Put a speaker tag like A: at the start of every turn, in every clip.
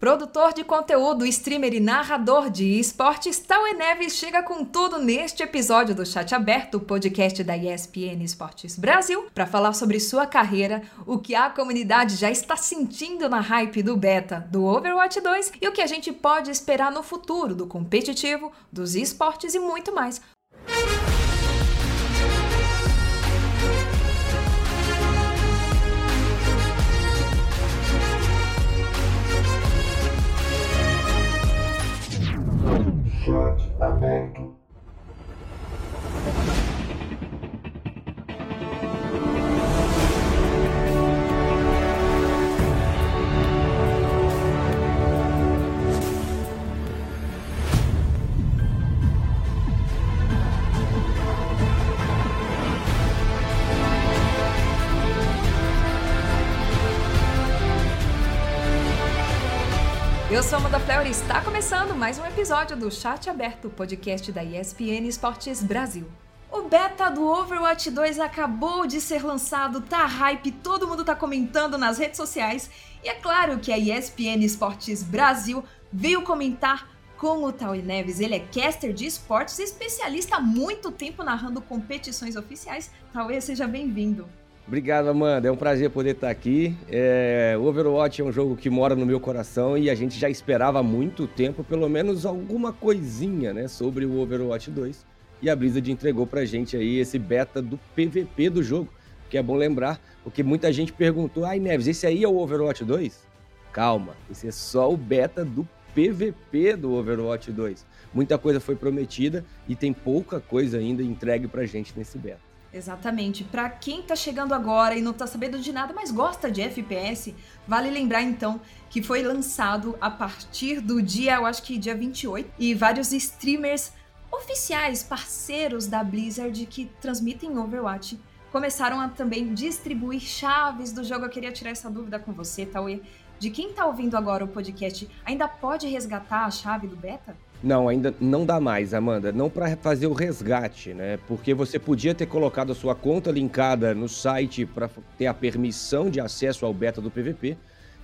A: Produtor de conteúdo, streamer e narrador de esportes, Tauê Neves chega com tudo neste episódio do Chat Aberto, podcast da ESPN Esportes Brasil, para falar sobre sua carreira, o que a comunidade já está sentindo na hype do beta do Overwatch 2 e o que a gente pode esperar no futuro do competitivo, dos esportes e muito mais.
B: Chat aberto.
A: Sou Amanda Fleur e está começando mais um episódio do Chat Aberto, podcast da ESPN Esportes Brasil. O beta do Overwatch 2 acabou de ser lançado, tá hype, todo mundo tá comentando nas redes sociais e é claro que a ESPN Esportes Brasil veio comentar com o Tauí Neves. Ele é caster de esportes especialista há muito tempo narrando competições oficiais. Tauê, seja bem-vindo.
C: Obrigado, Amanda. É um prazer poder estar aqui. É, Overwatch é um jogo que mora no meu coração e a gente já esperava há muito tempo, pelo menos alguma coisinha, né, sobre o Overwatch 2. E a Blizzard entregou pra gente aí esse beta do PVP do jogo, que é bom lembrar, porque muita gente perguntou: "Ai, Neves, esse aí é o Overwatch 2?" Calma, esse é só o beta do PVP do Overwatch 2. Muita coisa foi prometida e tem pouca coisa ainda entregue pra gente nesse beta.
A: Exatamente. Para quem tá chegando agora e não tá sabendo de nada, mas gosta de FPS, vale lembrar então que foi lançado a partir do dia, eu acho que dia 28, e vários streamers oficiais, parceiros da Blizzard que transmitem Overwatch, começaram a também distribuir chaves do jogo. Eu queria tirar essa dúvida com você, Tauê. De quem tá ouvindo agora o podcast, ainda pode resgatar a chave do beta?
C: Não, ainda não dá mais, Amanda. Não para fazer o resgate, né? Porque você podia ter colocado a sua conta linkada no site para ter a permissão de acesso ao beta do PVP.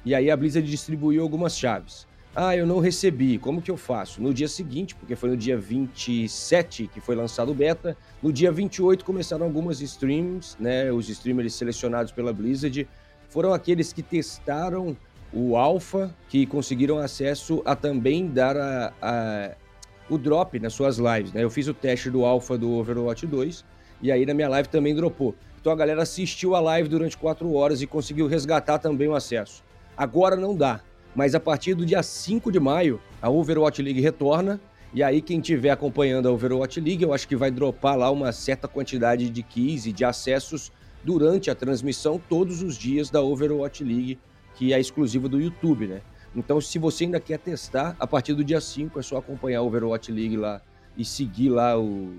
C: E aí a Blizzard distribuiu algumas chaves. Ah, eu não recebi. Como que eu faço? No dia seguinte, porque foi no dia 27 que foi lançado o beta, no dia 28 começaram algumas streams, né? Os streamers selecionados pela Blizzard foram aqueles que testaram o Alpha, que conseguiram acesso a também dar a, a, o drop nas suas lives. Né? Eu fiz o teste do Alpha do Overwatch 2 e aí na minha live também dropou. Então a galera assistiu a live durante 4 horas e conseguiu resgatar também o acesso. Agora não dá, mas a partir do dia 5 de maio, a Overwatch League retorna. E aí, quem estiver acompanhando a Overwatch League, eu acho que vai dropar lá uma certa quantidade de keys e de acessos durante a transmissão todos os dias da Overwatch League que é exclusiva do YouTube, né? Então, se você ainda quer testar, a partir do dia 5 é só acompanhar o Overwatch League lá e seguir lá o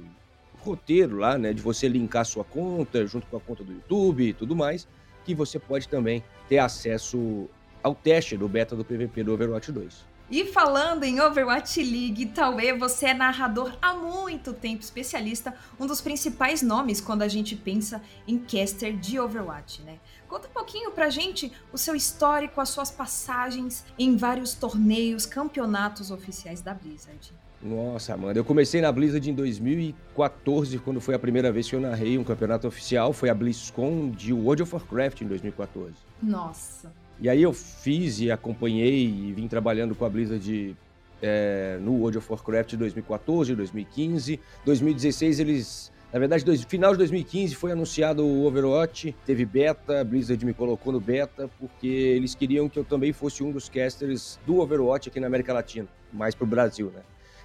C: roteiro lá, né, de você linkar sua conta junto com a conta do YouTube e tudo mais, que você pode também ter acesso ao teste do beta do PVP do Overwatch 2.
A: E falando em Overwatch League, talvez você é narrador há muito tempo, especialista, um dos principais nomes quando a gente pensa em caster de Overwatch, né? Conta um pouquinho pra gente o seu histórico, as suas passagens em vários torneios, campeonatos oficiais da Blizzard.
C: Nossa, Amanda, eu comecei na Blizzard em 2014, quando foi a primeira vez que eu narrei um campeonato oficial, foi a BlizzCon de World of Warcraft em 2014.
A: Nossa.
C: E aí eu fiz e acompanhei e vim trabalhando com a Blizzard é, no World of Warcraft 2014, 2015. 2016 eles... Na verdade, no final de 2015 foi anunciado o Overwatch, teve beta, a Blizzard me colocou no beta, porque eles queriam que eu também fosse um dos casters do Overwatch aqui na América Latina, mais pro Brasil, né?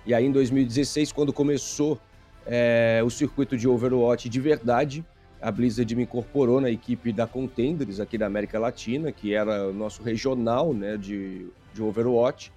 C: E aí em 2016, quando começou é, o circuito de Overwatch de verdade, a Blizzard me incorporou na equipe da Contenders aqui da América Latina, que era o nosso regional né, de, de Overwatch.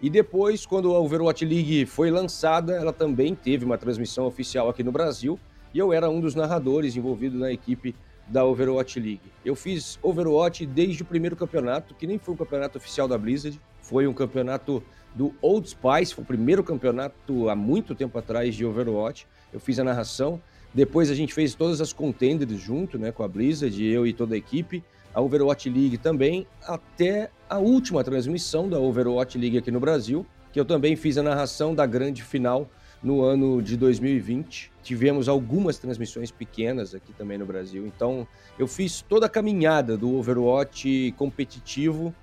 C: E depois, quando a Overwatch League foi lançada, ela também teve uma transmissão oficial aqui no Brasil, e eu era um dos narradores envolvido na equipe da Overwatch League. Eu fiz Overwatch desde o primeiro campeonato, que nem foi um campeonato oficial da Blizzard, foi um campeonato do Old Spice, foi o primeiro campeonato há muito tempo atrás de Overwatch. Eu fiz a narração, depois a gente fez todas as contenders junto, né, com a Blizzard, eu e toda a equipe. a Overwatch League também, até a última transmissão da Overwatch League aqui no Brasil, que eu também fiz a narração da grande final no ano de 2020. Tivemos algumas transmissões pequenas aqui também no Brasil. Então, eu fiz toda a caminhada do Overwatch competitivo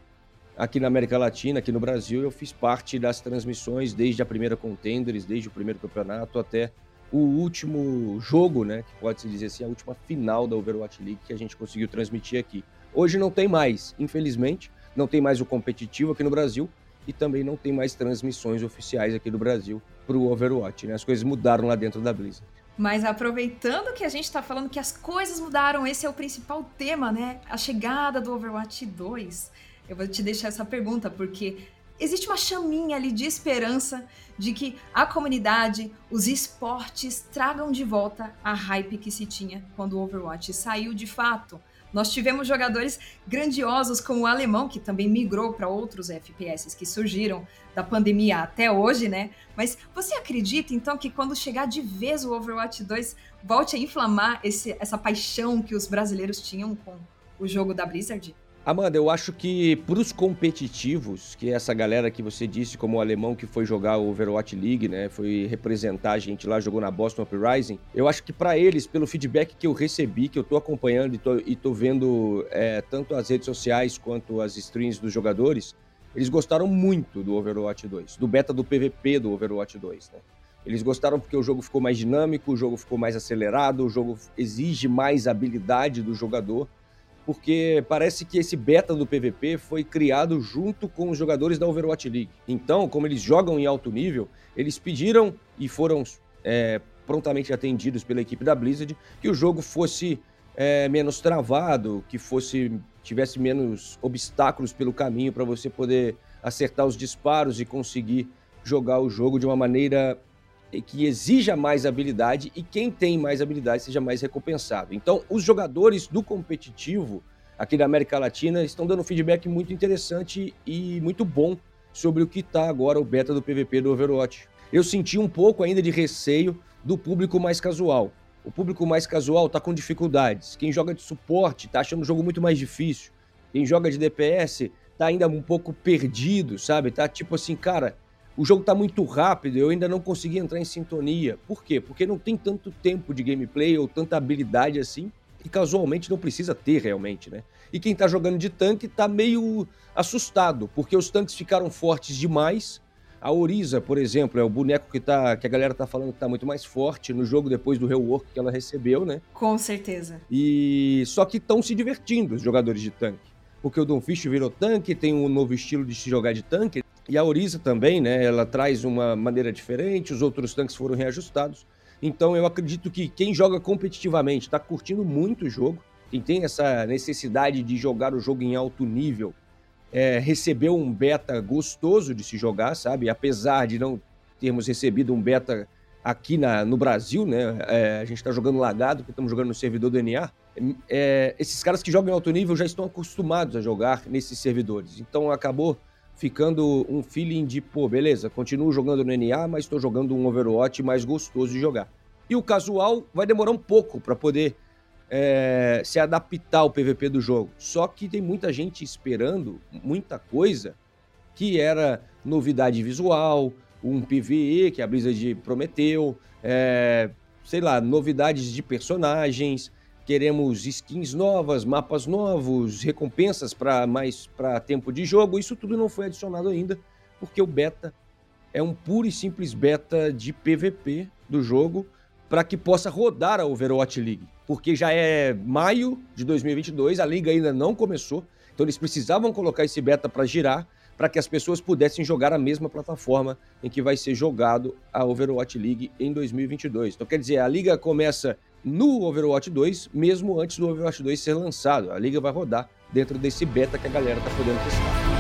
C: aqui na América Latina, aqui no Brasil. Eu fiz parte das transmissões desde a primeira Contenders, desde o primeiro campeonato até o último jogo, né, que pode se dizer assim, a última final da Overwatch League que a gente conseguiu transmitir aqui. Hoje não tem mais, infelizmente, não tem mais o competitivo aqui no Brasil e também não tem mais transmissões oficiais aqui do Brasil para o Overwatch. Né? As coisas mudaram lá dentro da Blizzard.
A: Mas aproveitando que a gente está falando que as coisas mudaram, esse é o principal tema, né? A chegada do Overwatch 2. Eu vou te deixar essa pergunta, porque existe uma chaminha ali de esperança de que a comunidade, os esportes tragam de volta a hype que se tinha quando o Overwatch saiu de fato. Nós tivemos jogadores grandiosos como o alemão, que também migrou para outros FPS que surgiram da pandemia até hoje, né? Mas você acredita então que quando chegar de vez o Overwatch 2 volte a inflamar esse, essa paixão que os brasileiros tinham com o jogo da Blizzard?
C: Amanda, eu acho que para os competitivos, que é essa galera que você disse, como o alemão que foi jogar o Overwatch League, né, foi representar a gente lá, jogou na Boston Uprising, eu acho que para eles, pelo feedback que eu recebi, que eu tô acompanhando e tô, e tô vendo é, tanto as redes sociais quanto as streams dos jogadores, eles gostaram muito do Overwatch 2, do beta do PVP do Overwatch 2, né? Eles gostaram porque o jogo ficou mais dinâmico, o jogo ficou mais acelerado, o jogo exige mais habilidade do jogador porque parece que esse beta do PVP foi criado junto com os jogadores da Overwatch League. Então, como eles jogam em alto nível, eles pediram e foram é, prontamente atendidos pela equipe da Blizzard que o jogo fosse é, menos travado, que fosse tivesse menos obstáculos pelo caminho para você poder acertar os disparos e conseguir jogar o jogo de uma maneira que exija mais habilidade e quem tem mais habilidade seja mais recompensado. Então, os jogadores do competitivo aqui da América Latina estão dando feedback muito interessante e muito bom sobre o que está agora o beta do PVP do Overwatch. Eu senti um pouco ainda de receio do público mais casual. O público mais casual está com dificuldades. Quem joga de suporte está achando o jogo muito mais difícil. Quem joga de DPS está ainda um pouco perdido, sabe? Tá tipo assim, cara, o jogo está muito rápido, eu ainda não consegui entrar em sintonia. Por quê? Porque não tem tanto tempo de gameplay ou tanta habilidade assim, que casualmente não precisa ter realmente, né? E quem está jogando de tanque está meio assustado, porque os tanques ficaram fortes demais. A Oriza, por exemplo, é o boneco que, tá, que a galera tá falando que tá muito mais forte no jogo depois do rework que ela recebeu, né?
A: Com certeza.
C: E só que estão se divertindo os jogadores de tanque. Porque o Donfish virou tanque, tem um novo estilo de se jogar de tanque. E a Oriza também, né? Ela traz uma maneira diferente, os outros tanques foram reajustados. Então eu acredito que quem joga competitivamente está curtindo muito o jogo, quem tem essa necessidade de jogar o jogo em alto nível, é, recebeu um beta gostoso de se jogar, sabe? Apesar de não termos recebido um beta aqui na, no Brasil, né? É, a gente está jogando lagado, porque estamos jogando no servidor do NA. É, esses caras que jogam em alto nível já estão acostumados a jogar nesses servidores. Então acabou ficando um feeling de, pô, beleza, continuo jogando no NA, mas estou jogando um Overwatch mais gostoso de jogar. E o casual vai demorar um pouco para poder é, se adaptar ao PVP do jogo. Só que tem muita gente esperando muita coisa que era novidade visual, um PVE que a Blizzard prometeu, é, sei lá, novidades de personagens, queremos skins novas, mapas novos, recompensas para mais para tempo de jogo. Isso tudo não foi adicionado ainda, porque o beta é um puro e simples beta de PVP do jogo para que possa rodar a Overwatch League, porque já é maio de 2022, a liga ainda não começou, então eles precisavam colocar esse beta para girar para que as pessoas pudessem jogar a mesma plataforma em que vai ser jogado a Overwatch League em 2022. Então quer dizer, a liga começa no Overwatch 2, mesmo antes do Overwatch 2 ser lançado. A liga vai rodar dentro desse beta que a galera tá podendo testar.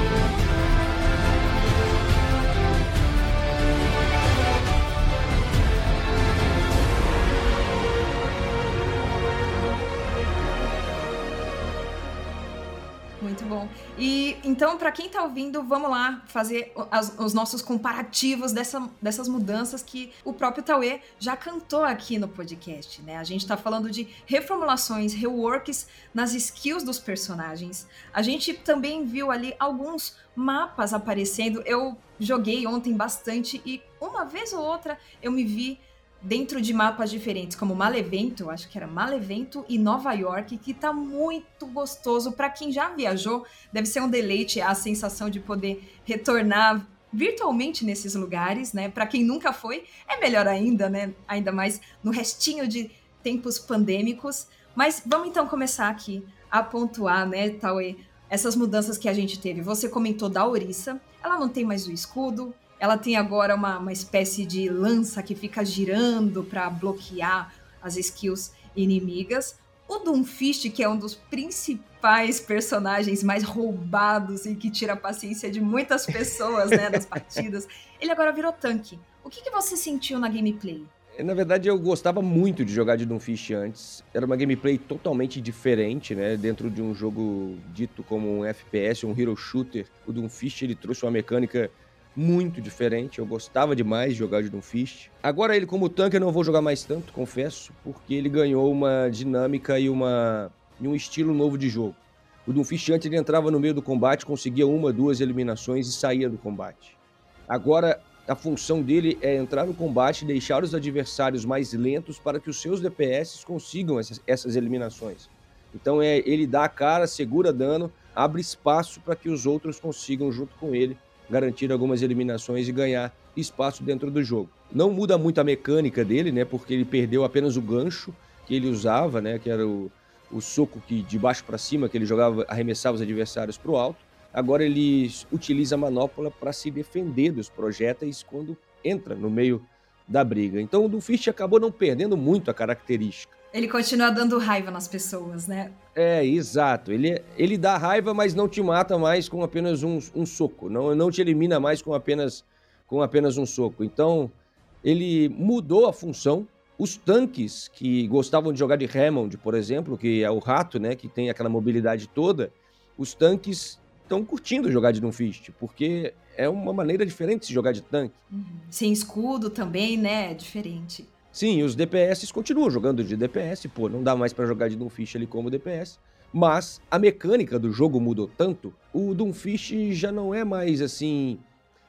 A: Muito bom. E então, para quem tá ouvindo, vamos lá fazer as, os nossos comparativos dessa, dessas mudanças que o próprio Tauê já cantou aqui no podcast, né? A gente tá falando de reformulações, reworks nas skills dos personagens. A gente também viu ali alguns mapas aparecendo. Eu joguei ontem bastante e uma vez ou outra eu me vi dentro de mapas diferentes, como Malevento, acho que era Malevento e Nova York, que tá muito gostoso para quem já viajou. Deve ser um deleite a sensação de poder retornar virtualmente nesses lugares, né? Para quem nunca foi, é melhor ainda, né? Ainda mais no restinho de tempos pandêmicos. Mas vamos então começar aqui a pontuar, né, Tauê, essas mudanças que a gente teve. Você comentou da Orissa, ela não tem mais o escudo, ela tem agora uma, uma espécie de lança que fica girando para bloquear as skills inimigas. O Doomfist, que é um dos principais personagens mais roubados e que tira a paciência de muitas pessoas né, nas partidas, ele agora virou tanque. O que, que você sentiu na gameplay?
C: Na verdade, eu gostava muito de jogar de Doomfist antes. Era uma gameplay totalmente diferente, né? Dentro de um jogo dito como um FPS, um hero shooter. O Doomfist, ele trouxe uma mecânica muito diferente. Eu gostava demais de jogar de Doomfist. Agora ele como tanque eu não vou jogar mais tanto, confesso, porque ele ganhou uma dinâmica e, uma, e um estilo novo de jogo. O Doomfist antes ele entrava no meio do combate, conseguia uma, duas eliminações e saía do combate. Agora a função dele é entrar no combate e deixar os adversários mais lentos para que os seus DPS consigam essas, essas eliminações. Então é ele dá a cara, segura dano, abre espaço para que os outros consigam junto com ele garantir algumas eliminações e ganhar espaço dentro do jogo. Não muda muito a mecânica dele, né? Porque ele perdeu apenas o gancho que ele usava, né? Que era o, o soco que de baixo para cima que ele jogava, arremessava os adversários para o alto. Agora ele utiliza a manopla para se defender dos projéteis quando entra no meio da briga. Então o Doomfist acabou não perdendo muito a característica.
A: Ele continua dando raiva nas pessoas, né?
C: É, exato. Ele, ele dá raiva, mas não te mata mais com apenas um, um soco. Não, não te elimina mais com apenas, com apenas um soco. Então, ele mudou a função. Os tanques que gostavam de jogar de Hammond, por exemplo, que é o rato, né, que tem aquela mobilidade toda, os tanques estão curtindo jogar de Doomfist, porque é uma maneira diferente de se jogar de tanque.
A: Uhum. Sem escudo também, né? É diferente.
C: Sim, os DPS continuam jogando de DPS, pô, não dá mais para jogar de Doomfish ali como DPS. Mas a mecânica do jogo mudou tanto, o Doomfish já não é mais assim.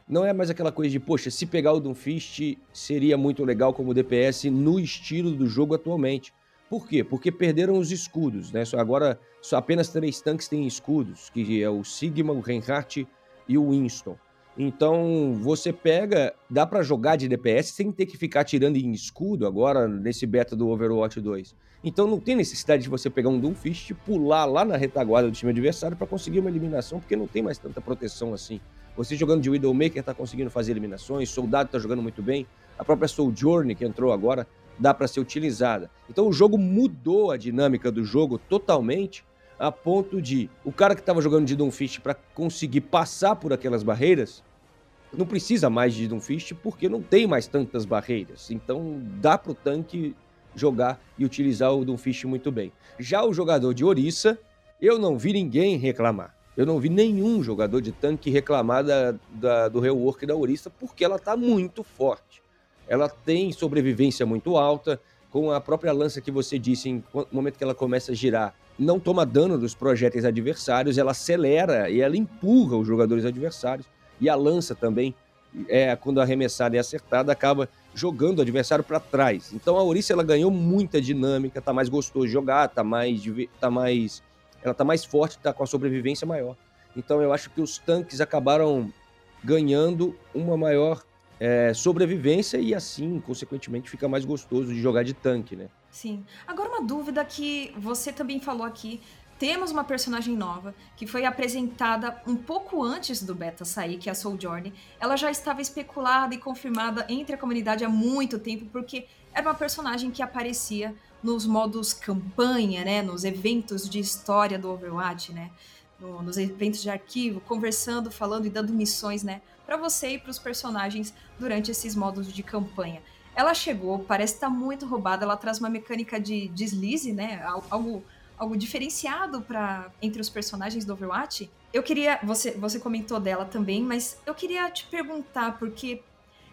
C: Não é mais aquela coisa de, poxa, se pegar o Doomfist seria muito legal como DPS no estilo do jogo atualmente. Por quê? Porque perderam os escudos, né? Só agora só apenas três tanques têm escudos, que é o Sigma, o Reinhardt e o Winston. Então, você pega, dá para jogar de DPS sem ter que ficar tirando em escudo agora nesse beta do Overwatch 2. Então não tem necessidade de você pegar um Doomfist e pular lá na retaguarda do time adversário para conseguir uma eliminação, porque não tem mais tanta proteção assim. Você jogando de Widowmaker tá conseguindo fazer eliminações, Soldado tá jogando muito bem, a própria Sojourner que entrou agora dá para ser utilizada. Então o jogo mudou a dinâmica do jogo totalmente a ponto de o cara que estava jogando de Doomfist para conseguir passar por aquelas barreiras não precisa mais de Doomfist porque não tem mais tantas barreiras. Então dá para o tanque jogar e utilizar o Doomfist muito bem. Já o jogador de Orissa, eu não vi ninguém reclamar. Eu não vi nenhum jogador de tanque reclamar da, da, do rework da Orissa porque ela está muito forte. Ela tem sobrevivência muito alta, com a própria lança que você disse, em momento que ela começa a girar, não toma dano dos projéteis adversários, ela acelera e ela empurra os jogadores adversários. E a lança também, é, quando arremessada e acertada, acaba jogando o adversário para trás. Então a Ouriça ela ganhou muita dinâmica, tá mais gostoso de jogar, tá mais, tá mais, ela tá mais forte, tá com a sobrevivência maior. Então eu acho que os tanques acabaram ganhando uma maior é, sobrevivência e assim, consequentemente, fica mais gostoso de jogar de tanque, né?
A: Sim. Agora uma dúvida que você também falou aqui temos uma personagem nova que foi apresentada um pouco antes do beta sair, que é a Sojourner. Ela já estava especulada e confirmada entre a comunidade há muito tempo, porque era uma personagem que aparecia nos modos campanha, né, nos eventos de história do Overwatch, né, no, nos eventos de arquivo, conversando, falando e dando missões, né, para você e para os personagens durante esses modos de campanha. Ela chegou, parece estar tá muito roubada, ela traz uma mecânica de deslize, né, algo algo diferenciado para entre os personagens do Overwatch. Eu queria, você, você comentou dela também, mas eu queria te perguntar porque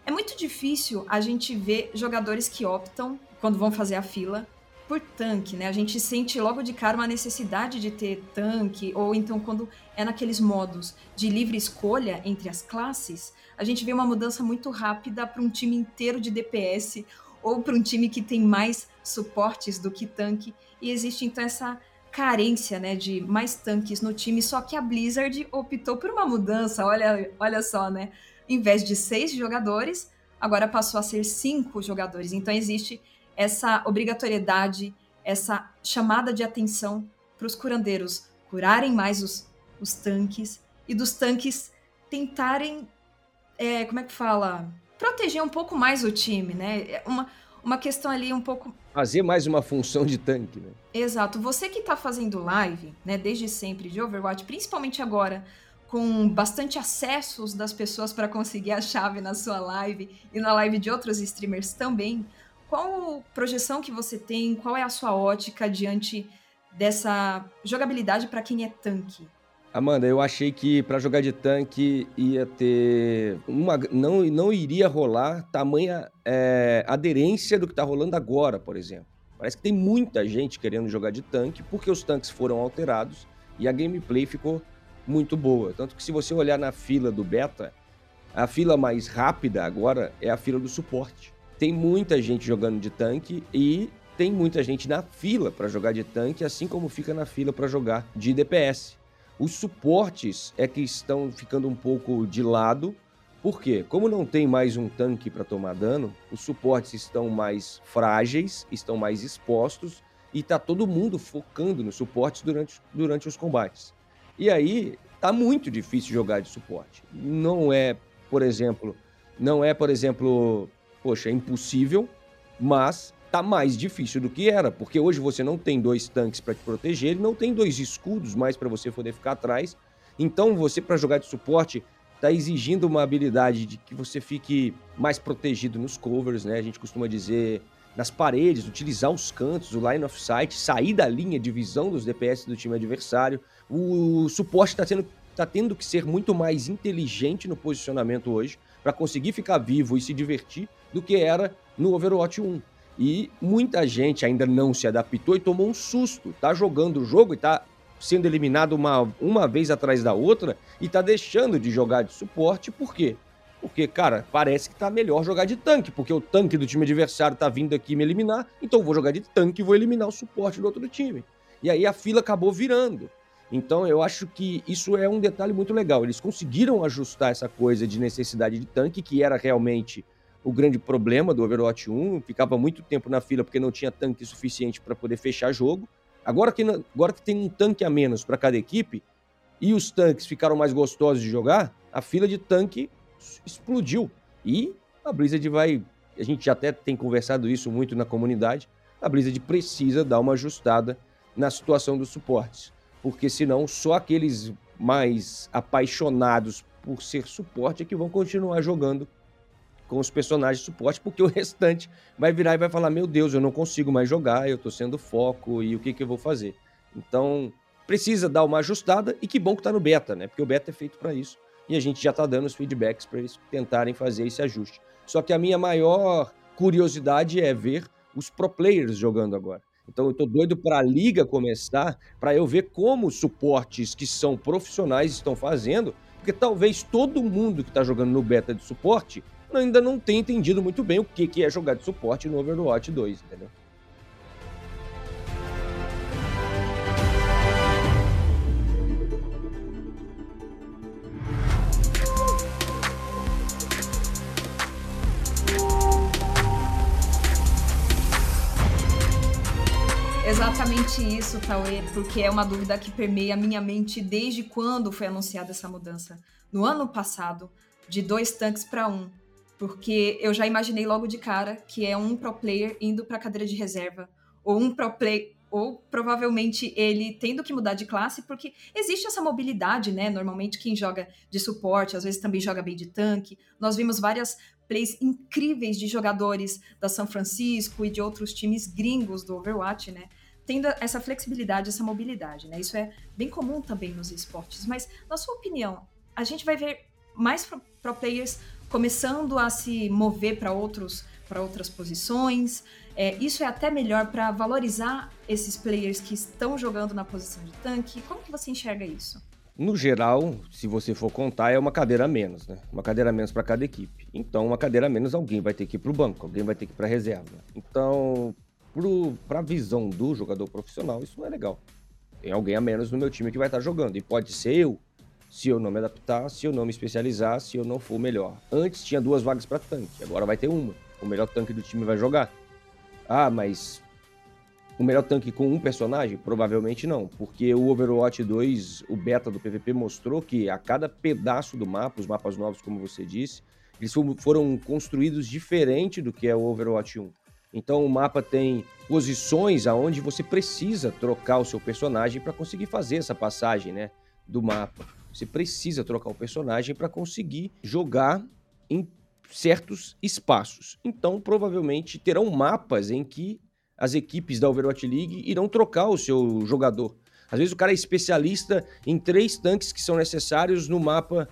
A: é muito difícil a gente ver jogadores que optam quando vão fazer a fila por tanque, né? A gente sente logo de cara uma necessidade de ter tanque, ou então quando é naqueles modos de livre escolha entre as classes, a gente vê uma mudança muito rápida para um time inteiro de DPS ou para um time que tem mais suportes do que tanque, e existe então essa carência, né, de mais tanques no time, só que a Blizzard optou por uma mudança, olha, olha só, né? Em vez de seis jogadores, agora passou a ser cinco jogadores. Então existe essa obrigatoriedade, essa chamada de atenção para os curandeiros curarem mais os, os tanques e dos tanques tentarem, é, como é que fala? Proteger um pouco mais o time, né? É uma, uma questão ali um pouco.
C: Fazer mais uma função de tanque, né?
A: Exato. Você que está fazendo live, né, desde sempre de Overwatch, principalmente agora, com bastante acessos das pessoas para conseguir a chave na sua live e na live de outros streamers também. Qual projeção que você tem? Qual é a sua ótica diante dessa jogabilidade para quem é tanque?
C: Amanda, eu achei que para jogar de tanque ia ter uma não não iria rolar tamanha é, aderência do que está rolando agora, por exemplo. Parece que tem muita gente querendo jogar de tanque porque os tanques foram alterados e a gameplay ficou muito boa. Tanto que se você olhar na fila do beta, a fila mais rápida agora é a fila do suporte tem muita gente jogando de tanque e tem muita gente na fila para jogar de tanque, assim como fica na fila para jogar de DPS. Os suportes é que estão ficando um pouco de lado, porque como não tem mais um tanque para tomar dano, os suportes estão mais frágeis, estão mais expostos e tá todo mundo focando nos suportes durante, durante os combates. E aí tá muito difícil jogar de suporte. Não é, por exemplo, não é, por exemplo, poxa, é impossível, mas tá mais difícil do que era, porque hoje você não tem dois tanques para te proteger, não tem dois escudos mais para você poder ficar atrás. Então você para jogar de suporte tá exigindo uma habilidade de que você fique mais protegido nos covers, né? A gente costuma dizer nas paredes, utilizar os cantos, o line of sight, sair da linha de visão dos DPS do time adversário. O suporte está tendo, tá tendo que ser muito mais inteligente no posicionamento hoje para conseguir ficar vivo e se divertir do que era no Overwatch 1. E muita gente ainda não se adaptou e tomou um susto. Tá jogando o jogo e tá sendo eliminado uma, uma vez atrás da outra e tá deixando de jogar de suporte. Por quê? Porque, cara, parece que tá melhor jogar de tanque, porque o tanque do time adversário tá vindo aqui me eliminar, então vou jogar de tanque e vou eliminar o suporte do outro time. E aí a fila acabou virando. Então eu acho que isso é um detalhe muito legal. Eles conseguiram ajustar essa coisa de necessidade de tanque, que era realmente o grande problema do Overwatch 1, ficava muito tempo na fila porque não tinha tanque suficiente para poder fechar jogo. Agora que, agora que tem um tanque a menos para cada equipe e os tanques ficaram mais gostosos de jogar, a fila de tanque explodiu. E a Blizzard vai. A gente já até tem conversado isso muito na comunidade. A Blizzard precisa dar uma ajustada na situação dos suportes. Porque senão só aqueles mais apaixonados por ser suporte é que vão continuar jogando com os personagens de suporte, porque o restante vai virar e vai falar: Meu Deus, eu não consigo mais jogar, eu tô sendo foco e o que, que eu vou fazer? Então, precisa dar uma ajustada e que bom que tá no beta, né? Porque o beta é feito para isso e a gente já tá dando os feedbacks para eles tentarem fazer esse ajuste. Só que a minha maior curiosidade é ver os pro players jogando agora. Então eu tô doido para a liga começar, para eu ver como os suportes que são profissionais estão fazendo, porque talvez todo mundo que está jogando no beta de suporte ainda não tem entendido muito bem o que, é jogar de suporte no Overwatch 2, entendeu?
A: Exatamente isso, Tauê, porque é uma dúvida que permeia a minha mente desde quando foi anunciada essa mudança. No ano passado, de dois tanques para um porque eu já imaginei logo de cara que é um pro player indo para cadeira de reserva ou um pro player ou provavelmente ele tendo que mudar de classe, porque existe essa mobilidade, né? Normalmente quem joga de suporte, às vezes também joga bem de tanque. Nós vimos várias plays incríveis de jogadores da São Francisco e de outros times gringos do Overwatch, né? tendo essa flexibilidade, essa mobilidade, né? Isso é bem comum também nos esportes. Mas, na sua opinião, a gente vai ver mais pro, pro players começando a se mover para outros para outras posições. É, isso é até melhor para valorizar esses players que estão jogando na posição de tanque. Como que você enxerga isso?
C: No geral, se você for contar, é uma cadeira a menos, né? Uma cadeira a menos para cada equipe. Então, uma cadeira a menos, alguém vai ter que ir para o banco, alguém vai ter que ir para a reserva. Então, para a visão do jogador profissional, isso não é legal. Tem alguém a menos no meu time que vai estar tá jogando. E pode ser eu, se eu não me adaptar, se eu não me especializar, se eu não for melhor. Antes tinha duas vagas para tanque, agora vai ter uma. O melhor tanque do time vai jogar. Ah, mas o melhor tanque com um personagem? Provavelmente não, porque o Overwatch 2, o beta do PVP mostrou que a cada pedaço do mapa, os mapas novos, como você disse, eles foram construídos diferente do que é o Overwatch 1. Então o mapa tem posições aonde você precisa trocar o seu personagem para conseguir fazer essa passagem, né, do mapa. Você precisa trocar o personagem para conseguir jogar em certos espaços. Então, provavelmente terão mapas em que as equipes da Overwatch League irão trocar o seu jogador. Às vezes o cara é especialista em três tanques que são necessários no mapa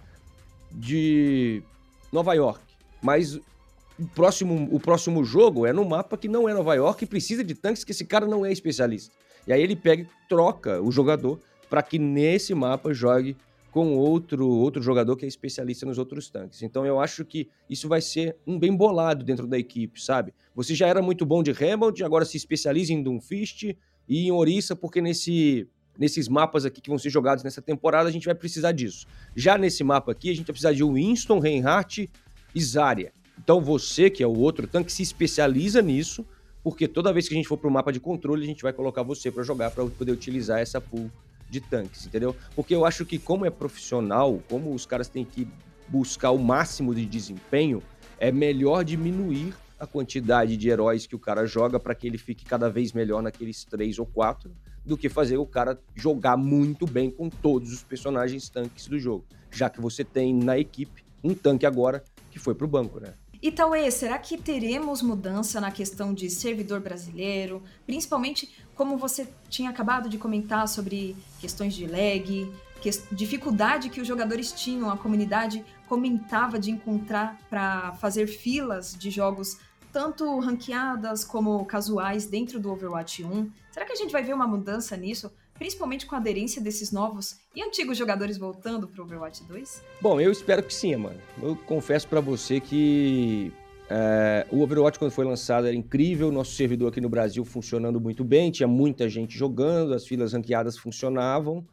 C: de Nova York, mas o próximo, o próximo jogo é no mapa que não é Nova York e precisa de tanques que esse cara não é especialista. E aí ele pega e troca o jogador para que nesse mapa jogue com outro, outro jogador que é especialista nos outros tanques. Então eu acho que isso vai ser um bem bolado dentro da equipe, sabe? Você já era muito bom de Hamilton, agora se especializa em Doomfist e em Orisa, porque nesse, nesses mapas aqui que vão ser jogados nessa temporada a gente vai precisar disso. Já nesse mapa aqui a gente vai precisar de Winston, Reinhardt e Zarya. Então você, que é o outro tanque, se especializa nisso, porque toda vez que a gente for para o mapa de controle, a gente vai colocar você para jogar para poder utilizar essa pool de tanques, entendeu? Porque eu acho que como é profissional, como os caras têm que buscar o máximo de desempenho, é melhor diminuir a quantidade de heróis que o cara joga para que ele fique cada vez melhor naqueles três ou quatro, do que fazer o cara jogar muito bem com todos os personagens tanques do jogo, já que você tem na equipe um tanque agora que foi pro banco, né?
A: E Tauê, será que teremos mudança na questão de servidor brasileiro? Principalmente como você tinha acabado de comentar sobre questões de lag, que, dificuldade que os jogadores tinham, a comunidade comentava de encontrar para fazer filas de jogos tanto ranqueadas como casuais dentro do Overwatch 1. Será que a gente vai ver uma mudança nisso? principalmente com a aderência desses novos e antigos jogadores voltando para o Overwatch 2?
C: Bom, eu espero que sim, mano. Eu confesso para você que é, o Overwatch, quando foi lançado, era incrível. Nosso servidor aqui no Brasil funcionando muito bem, tinha muita gente jogando, as filas ranqueadas funcionavam.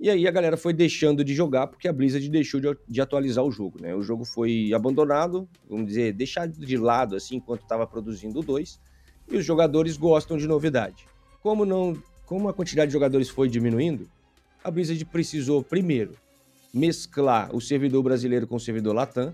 C: E aí a galera foi deixando de jogar porque a Blizzard deixou de, de atualizar o jogo, né? O jogo foi abandonado, vamos dizer, deixado de lado assim enquanto estava produzindo o 2, e os jogadores gostam de novidade. Como não como a quantidade de jogadores foi diminuindo, a Blizzard precisou, primeiro, mesclar o servidor brasileiro com o servidor Latam,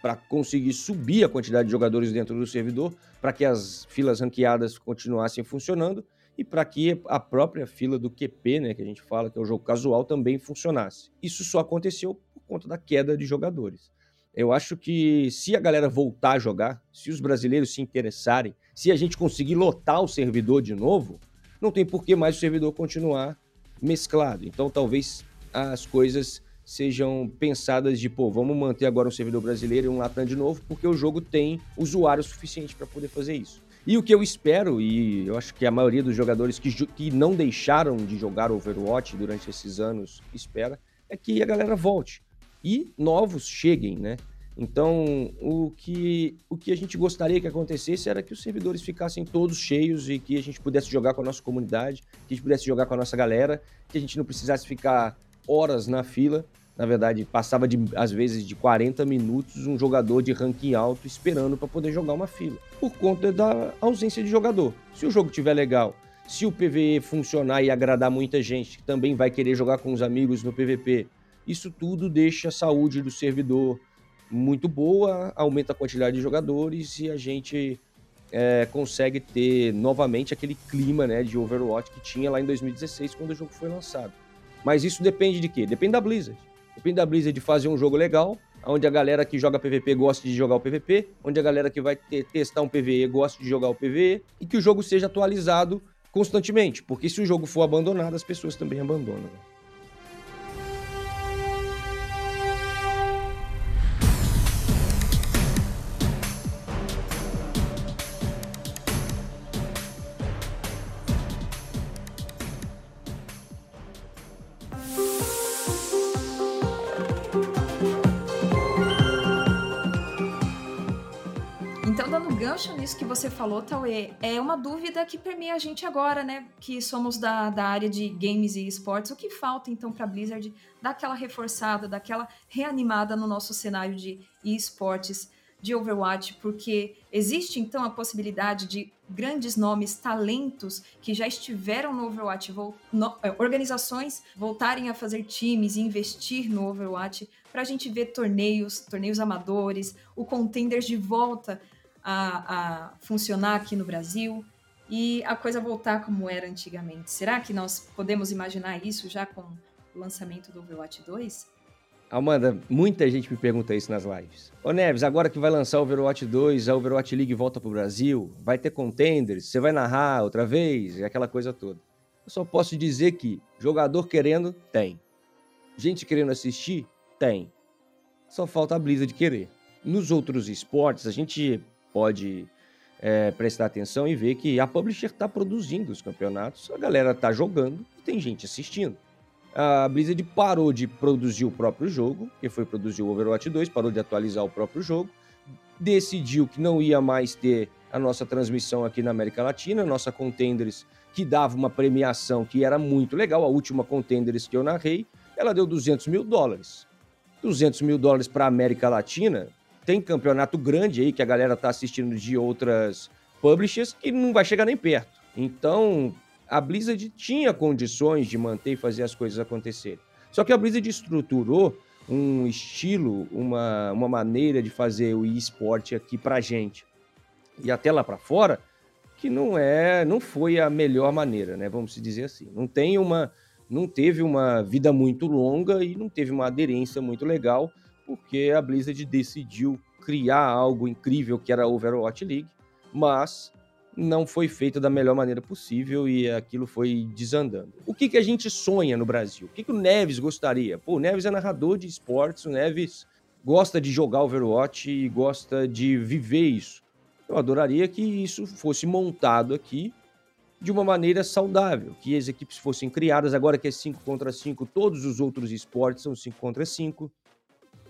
C: para conseguir subir a quantidade de jogadores dentro do servidor, para que as filas ranqueadas continuassem funcionando e para que a própria fila do QP, né, que a gente fala que é o jogo casual, também funcionasse. Isso só aconteceu por conta da queda de jogadores. Eu acho que se a galera voltar a jogar, se os brasileiros se interessarem, se a gente conseguir lotar o servidor de novo, não tem por que mais o servidor continuar mesclado. Então, talvez as coisas sejam pensadas de, pô, vamos manter agora um servidor brasileiro e um Latam de novo, porque o jogo tem usuário suficiente para poder fazer isso. E o que eu espero, e eu acho que a maioria dos jogadores que, que não deixaram de jogar Overwatch durante esses anos espera, é que a galera volte e novos cheguem, né? Então, o que, o que a gente gostaria que acontecesse era que os servidores ficassem todos cheios e que a gente pudesse jogar com a nossa comunidade, que a gente pudesse jogar com a nossa galera, que a gente não precisasse ficar horas na fila. Na verdade, passava de, às vezes de 40 minutos um jogador de ranking alto esperando para poder jogar uma fila, por conta da ausência de jogador. Se o jogo estiver legal, se o PVE funcionar e agradar muita gente que também vai querer jogar com os amigos no PVP, isso tudo deixa a saúde do servidor muito boa, aumenta a quantidade de jogadores e a gente é, consegue ter novamente aquele clima né, de Overwatch que tinha lá em 2016 quando o jogo foi lançado. Mas isso depende de quê? Depende da Blizzard. Depende da Blizzard de fazer um jogo legal, onde a galera que joga PVP gosta de jogar o PVP, onde a galera que vai ter, testar um PVE gosta de jogar o PVE, e que o jogo seja atualizado constantemente, porque se o jogo for abandonado, as pessoas também abandonam.
A: Gancho nisso que você falou, Tauê, é uma dúvida que permeia a gente agora, né? Que somos da, da área de games e esportes. O que falta, então, para a Blizzard dar aquela reforçada, daquela reanimada no nosso cenário de esportes, de Overwatch? Porque existe, então, a possibilidade de grandes nomes, talentos que já estiveram no Overwatch, no, é, organizações voltarem a fazer times e investir no Overwatch para a gente ver torneios, torneios amadores, o Contenders de volta a, a funcionar aqui no Brasil e a coisa voltar como era antigamente. Será que nós podemos imaginar isso já com o lançamento do Overwatch 2?
C: Amanda, muita gente me pergunta isso nas lives. Ô Neves, agora que vai lançar o Overwatch 2, a Overwatch League volta pro Brasil, vai ter contenders, você vai narrar outra vez, aquela coisa toda. Eu só posso dizer que jogador querendo, tem. Gente querendo assistir, tem. Só falta a Blizzard querer. Nos outros esportes, a gente pode é, prestar atenção e ver que a publisher está produzindo os campeonatos, a galera está jogando e tem gente assistindo. A Blizzard parou de produzir o próprio jogo, que foi produzir o Overwatch 2, parou de atualizar o próprio jogo, decidiu que não ia mais ter a nossa transmissão aqui na América Latina, nossa Contenders, que dava uma premiação que era muito legal, a última Contenders que eu narrei, ela deu 200 mil dólares. 200 mil dólares para a América Latina tem campeonato grande aí que a galera tá assistindo de outras publishers que não vai chegar nem perto. Então, a Blizzard tinha condições de manter e fazer as coisas acontecerem. Só que a Blizzard estruturou um estilo, uma, uma maneira de fazer o eSport aqui pra gente. E até lá para fora, que não é, não foi a melhor maneira, né? Vamos dizer assim. Não tem uma não teve uma vida muito longa e não teve uma aderência muito legal porque a Blizzard decidiu criar algo incrível que era a Overwatch League, mas não foi feito da melhor maneira possível e aquilo foi desandando. O que, que a gente sonha no Brasil? O que, que o Neves gostaria? Pô, o Neves é narrador de esportes, o Neves gosta de jogar Overwatch e gosta de viver isso. Eu adoraria que isso fosse montado aqui de uma maneira saudável, que as equipes fossem criadas, agora que é 5 contra 5, todos os outros esportes são 5 contra 5,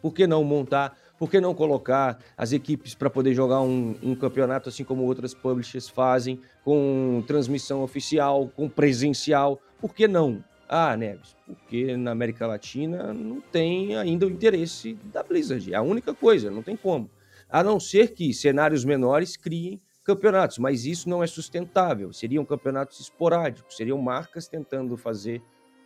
C: por que não montar? Por que não colocar as equipes para poder jogar um, um, campeonato assim como outras publishers fazem, com transmissão oficial, com presencial? Por que não? Ah, Neves, porque na América Latina não tem ainda o interesse da Blizzard. É a única coisa, não tem como. A não ser que cenários menores criem campeonatos, mas isso não é sustentável. Seriam campeonatos esporádicos, seriam marcas tentando fazer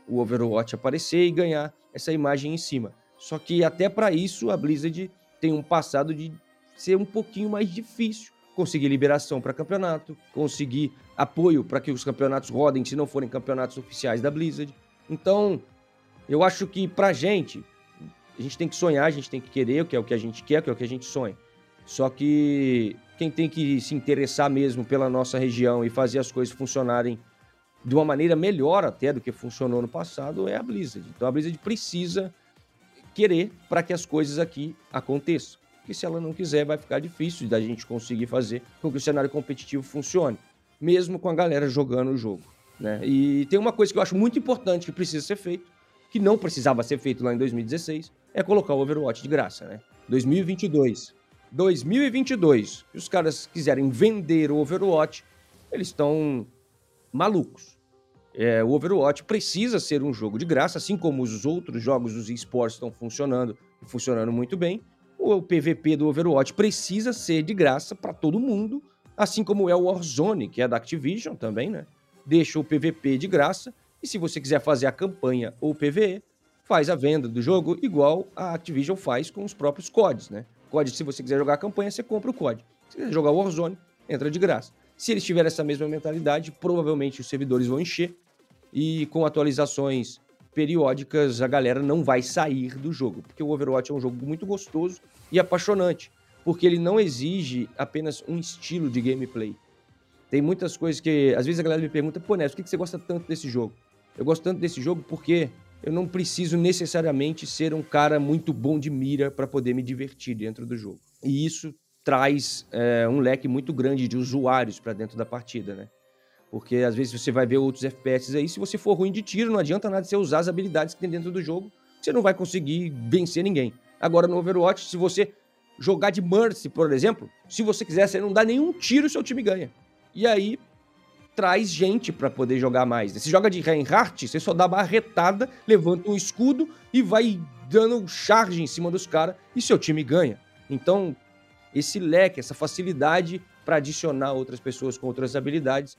C: o Overwatch aparecer e ganhar essa imagem em cima. Só que até para isso a Blizzard tem um passado de ser um pouquinho mais difícil conseguir liberação para campeonato, conseguir apoio para que os campeonatos rodem se não forem campeonatos oficiais da Blizzard. Então, eu acho que pra gente, a gente tem que sonhar, a gente tem que querer, que é o que a gente quer, que é o que a gente sonha. Só que quem tem que se interessar mesmo pela nossa região e fazer as coisas funcionarem de uma maneira melhor até do que funcionou no passado é a Blizzard. Então a Blizzard precisa querer para que as coisas aqui aconteçam. Porque se ela não quiser, vai ficar difícil da gente conseguir fazer com que o cenário competitivo funcione, mesmo com a galera jogando o jogo. Né? E tem uma coisa que eu acho muito importante que precisa ser feito, que não precisava ser feito lá em 2016, é colocar o Overwatch de graça, né? 2022. 2022. Se os caras quiserem vender o Overwatch, eles estão malucos. É, o Overwatch precisa ser um jogo de graça, assim como os outros jogos dos esportes estão funcionando e funcionando muito bem. O PVP do Overwatch precisa ser de graça para todo mundo, assim como é o Warzone, que é da Activision também, né? Deixa o PVP de graça e se você quiser fazer a campanha ou PVE, faz a venda do jogo igual a Activision faz com os próprios CODs, né? COD, se você quiser jogar a campanha, você compra o COD. Se quiser jogar o Warzone, entra de graça. Se eles tiverem essa mesma mentalidade, provavelmente os servidores vão encher e com atualizações periódicas a galera não vai sair do jogo, porque o Overwatch é um jogo muito gostoso e apaixonante, porque ele não exige apenas um estilo de gameplay. Tem muitas coisas que. Às vezes a galera me pergunta, pô, Neto, por que você gosta tanto desse jogo? Eu gosto tanto desse jogo porque eu não preciso necessariamente ser um cara muito bom de mira para poder me divertir dentro do jogo. E isso traz é, um leque muito grande de usuários para dentro da partida, né? Porque às vezes você vai ver outros FPS aí, se você for ruim de tiro, não adianta nada você usar as habilidades que tem dentro do jogo, você não vai conseguir vencer ninguém. Agora no Overwatch, se você jogar de Mercy, por exemplo, se você quiser, você não dá nenhum tiro, seu time ganha. E aí traz gente para poder jogar mais. Se joga de Reinhardt, você só dá barretada, levanta um escudo e vai dando charge em cima dos caras e seu time ganha. Então, esse leque, essa facilidade para adicionar outras pessoas com outras habilidades,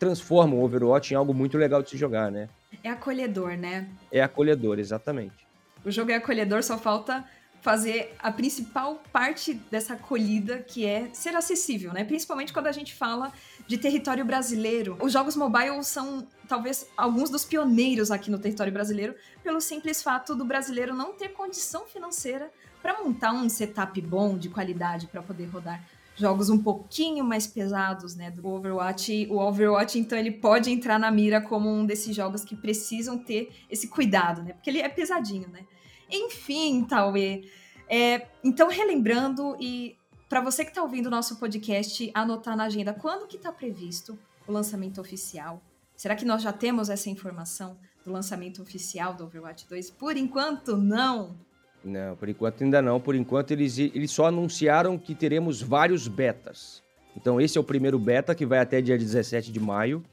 C: transforma o Overwatch em algo muito legal de se jogar, né?
A: É acolhedor, né?
C: É acolhedor, exatamente.
A: O jogo é acolhedor, só falta fazer a principal parte dessa acolhida, que é ser acessível, né? Principalmente quando a gente fala de território brasileiro. Os jogos mobile são talvez alguns dos pioneiros aqui no território brasileiro, pelo simples fato do brasileiro não ter condição financeira para montar um setup bom, de qualidade, para poder rodar jogos um pouquinho mais pesados, né, do Overwatch. O Overwatch, então, ele pode entrar na mira como um desses jogos que precisam ter esse cuidado, né, porque ele é pesadinho, né. Enfim, Tauê. É, então, relembrando, e para você que está ouvindo o nosso podcast, anotar na agenda quando que está previsto o lançamento oficial. Será que nós já temos essa informação do lançamento oficial do Overwatch 2? Por enquanto, não.
C: Não, por enquanto ainda não. Por enquanto eles, eles só anunciaram que teremos vários betas. Então esse é o primeiro beta que vai até dia 17 de maio.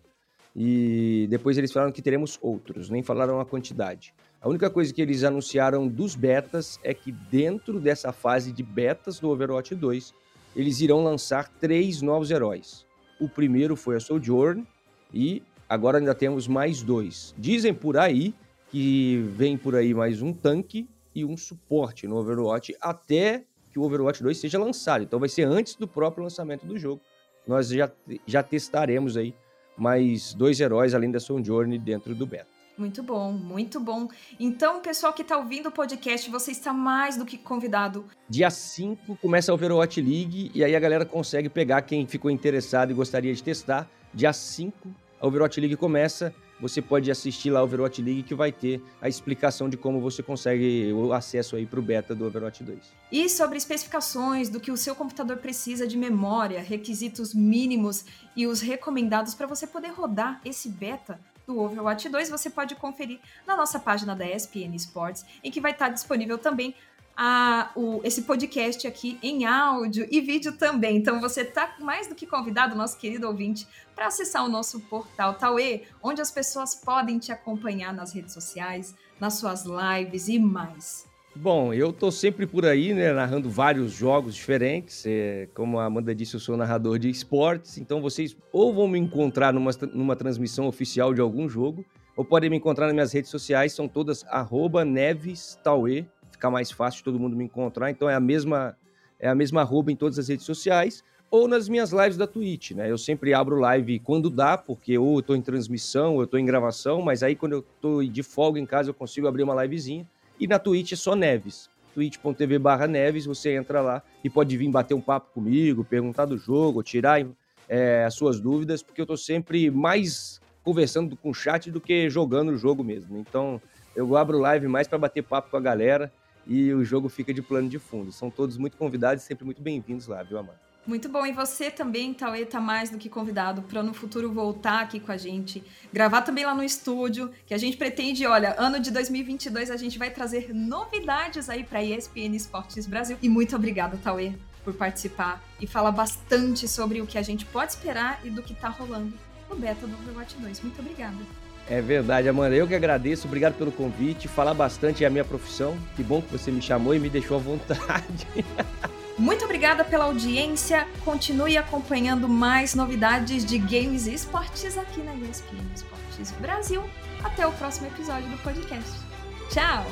C: E depois eles falaram que teremos outros, nem falaram a quantidade. A única coisa que eles anunciaram dos betas é que dentro dessa fase de betas do Overwatch 2, eles irão lançar três novos heróis. O primeiro foi a Sojourn e agora ainda temos mais dois. Dizem por aí que vem por aí mais um tanque e um suporte no Overwatch até que o Overwatch 2 seja lançado. Então vai ser antes do próprio lançamento do jogo. Nós já, já testaremos aí mais dois heróis além da Sojourn dentro do beta.
A: Muito bom, muito bom. Então, pessoal que está ouvindo o podcast, você está mais do que convidado.
C: Dia 5 começa a Overwatch League e aí a galera consegue pegar quem ficou interessado e gostaria de testar. Dia 5 a Overwatch League começa. Você pode assistir lá o Overwatch League que vai ter a explicação de como você consegue o acesso aí para o beta do Overwatch 2.
A: E sobre especificações do que o seu computador precisa de memória, requisitos mínimos e os recomendados para você poder rodar esse beta, do Overwatch 2, você pode conferir na nossa página da ESPN Sports, em que vai estar disponível também a, o, esse podcast aqui em áudio e vídeo também. Então você está mais do que convidado, nosso querido ouvinte, para acessar o nosso portal Tauê, onde as pessoas podem te acompanhar nas redes sociais, nas suas lives e mais.
C: Bom, eu tô sempre por aí, né, narrando vários jogos diferentes. É, como a Amanda disse, eu sou narrador de esportes, então vocês ou vão me encontrar numa, numa transmissão oficial de algum jogo, ou podem me encontrar nas minhas redes sociais, são todas arroba nevestauê, fica mais fácil todo mundo me encontrar, então é a mesma é a mesma arroba em todas as redes sociais, ou nas minhas lives da Twitch, né? Eu sempre abro live quando dá, porque ou eu tô em transmissão, ou eu tô em gravação, mas aí quando eu tô de folga em casa eu consigo abrir uma livezinha. E na Twitch é só Neves. twitch.tv barra Neves, você entra lá e pode vir bater um papo comigo, perguntar do jogo, tirar é, as suas dúvidas, porque eu tô sempre mais conversando com o chat do que jogando o jogo mesmo. Então, eu abro live mais para bater papo com a galera e o jogo fica de plano de fundo. São todos muito convidados e sempre muito bem-vindos lá, viu, Amanda?
A: Muito bom. E você também, Tauê, tá mais do que convidado para no futuro voltar aqui com a gente, gravar também lá no estúdio, que a gente pretende, olha, ano de 2022 a gente vai trazer novidades aí para ESPN Esportes Brasil. E muito obrigada, Tauê, por participar e falar bastante sobre o que a gente pode esperar e do que tá rolando no beta do Overwatch 2. Muito obrigada.
C: É verdade, Amanda. Eu que agradeço, obrigado pelo convite. Falar bastante é a minha profissão. Que bom que você me chamou e me deixou à vontade.
A: Muito obrigada pela audiência. Continue acompanhando mais novidades de games e esportes aqui na ESPN Esportes Brasil. Até o próximo episódio do podcast. Tchau!